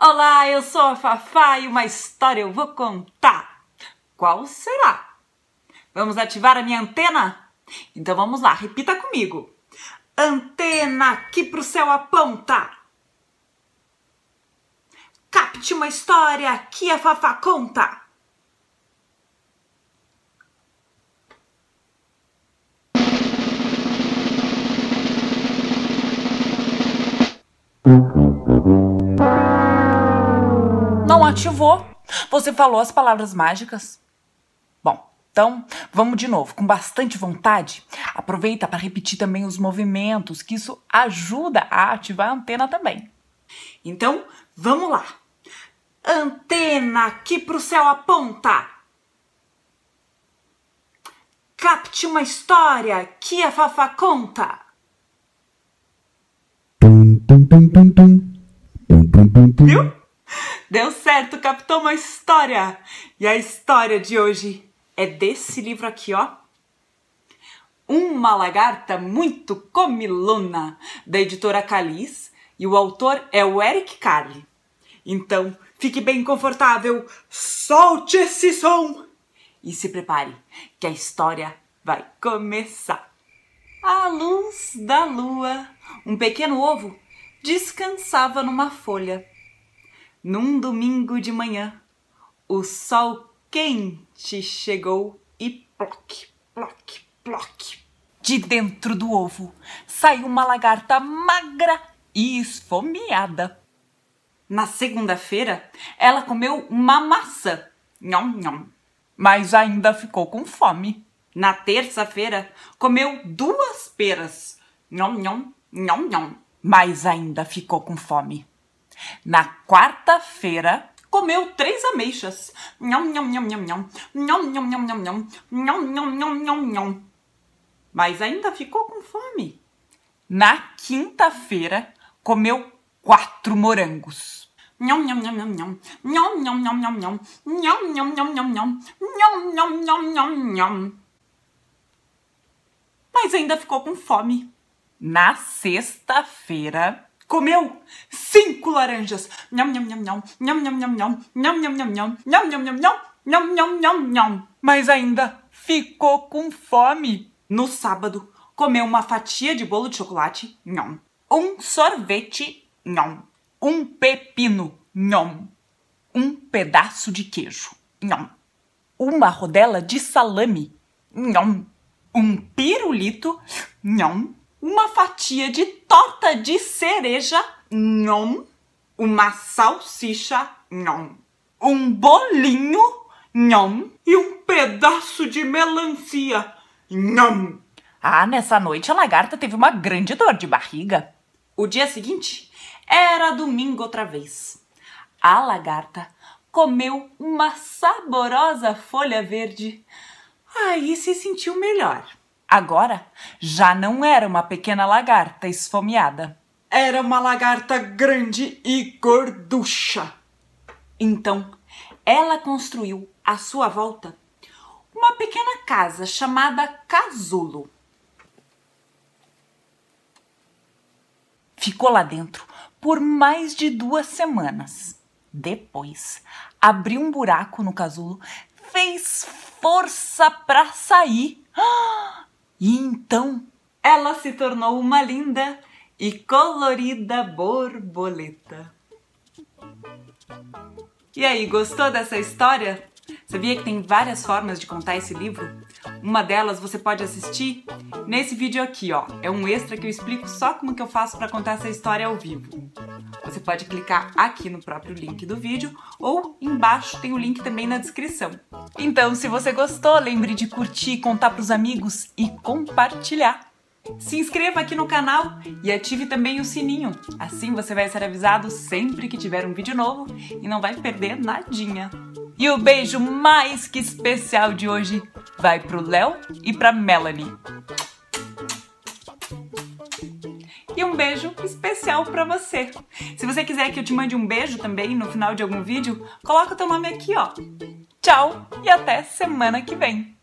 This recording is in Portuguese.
Olá, eu sou a Fafá e uma história eu vou contar. Qual será? Vamos ativar a minha antena? Então vamos lá, repita comigo. Antena aqui pro céu aponta. Capte uma história que a Fafá conta. Ativou. Você falou as palavras mágicas. Bom, então vamos de novo, com bastante vontade. Aproveita para repetir também os movimentos, que isso ajuda a ativar a antena também. Então, vamos lá. Antena aqui pro céu aponta. Capte uma história que a Fafá conta. Viu? Deu certo, captou uma história. E a história de hoje é desse livro aqui, ó. Uma lagarta muito comilona, da editora Calis, e o autor é o Eric Carle. Então, fique bem confortável, solte esse som e se prepare, que a história vai começar. À luz da lua, um pequeno ovo descansava numa folha. Num domingo de manhã, o sol quente chegou e ploc, ploc, ploc. De dentro do ovo saiu uma lagarta magra e esfomeada. Na segunda-feira, ela comeu uma maçã, nhom, nhom, mas ainda ficou com fome. Na terça-feira, comeu duas peras, nhom, nhom, nhom, nhom, mas ainda ficou com fome. Na quarta-feira, comeu três ameixas. Nham, nham, nham, nham, nham. Nham, nham, nham, nham, nham. Nham, nham, nham, nham, nham. Mas ainda ficou com fome. Na quinta-feira, comeu quatro morangos. Nham, nham, nham, nham, nham. Nham, nham, nham, nham, nham. Nham, nham, nham, nham, nham. Nham, nham, nham, nham, nham. Mas ainda ficou com fome. Na sexta-feira, comeu cinco laranjas. Nham, nham, nham, nham. Nham, nham, nham, nham. Nham, nham, nham, nham. Nham, nham, nham, nham. Nham, nham, nham. Mas ainda ficou com fome. No sábado, comeu uma fatia de bolo de chocolate. Nham. Um sorvete. Nham. Um pepino. Nham. Um pedaço de queijo. Nham. Uma rodela de salame. Nham. Um pirulito. Nham uma fatia de torta de cereja, nhom, uma salsicha, nhom, um bolinho, nhom, e um pedaço de melancia, nhom. Ah, nessa noite a lagarta teve uma grande dor de barriga. O dia seguinte era domingo outra vez. A lagarta comeu uma saborosa folha verde. Aí se sentiu melhor. Agora já não era uma pequena lagarta esfomeada. Era uma lagarta grande e gorducha. Então, ela construiu à sua volta uma pequena casa chamada casulo. Ficou lá dentro por mais de duas semanas. Depois, abriu um buraco no casulo, fez força para sair. E então ela se tornou uma linda e colorida borboleta. E aí, gostou dessa história? Sabia que tem várias formas de contar esse livro? Uma delas você pode assistir nesse vídeo aqui, ó. É um extra que eu explico só como que eu faço para contar essa história ao vivo. Você pode clicar aqui no próprio link do vídeo ou embaixo tem o link também na descrição. Então, se você gostou, lembre de curtir, contar para os amigos e compartilhar. Se inscreva aqui no canal e ative também o sininho. Assim você vai ser avisado sempre que tiver um vídeo novo e não vai perder nadinha. E o beijo mais que especial de hoje vai pro Léo e pra Melanie. E um beijo especial para você. Se você quiser que eu te mande um beijo também no final de algum vídeo, coloca o teu nome aqui, ó. Tchau e até semana que vem.